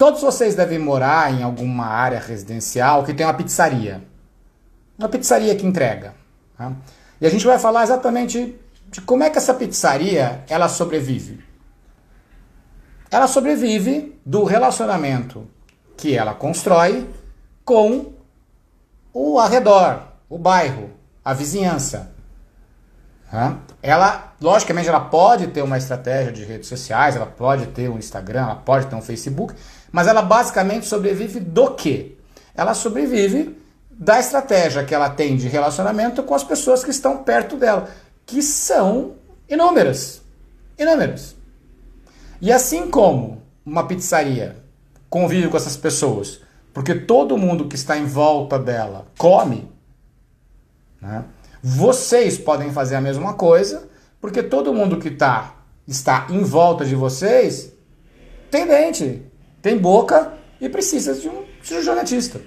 Todos vocês devem morar em alguma área residencial que tem uma pizzaria. Uma pizzaria que entrega. Tá? E a gente vai falar exatamente de como é que essa pizzaria ela sobrevive. Ela sobrevive do relacionamento que ela constrói com o arredor, o bairro, a vizinhança. Ela, logicamente, ela pode ter uma estratégia de redes sociais, ela pode ter um Instagram, ela pode ter um Facebook, mas ela basicamente sobrevive do quê? Ela sobrevive da estratégia que ela tem de relacionamento com as pessoas que estão perto dela, que são inúmeras. Inúmeras. E assim como uma pizzaria convive com essas pessoas, porque todo mundo que está em volta dela come, né? Vocês podem fazer a mesma coisa, porque todo mundo que tá, está em volta de vocês tem dente, tem boca e precisa de um cirurgião dentista.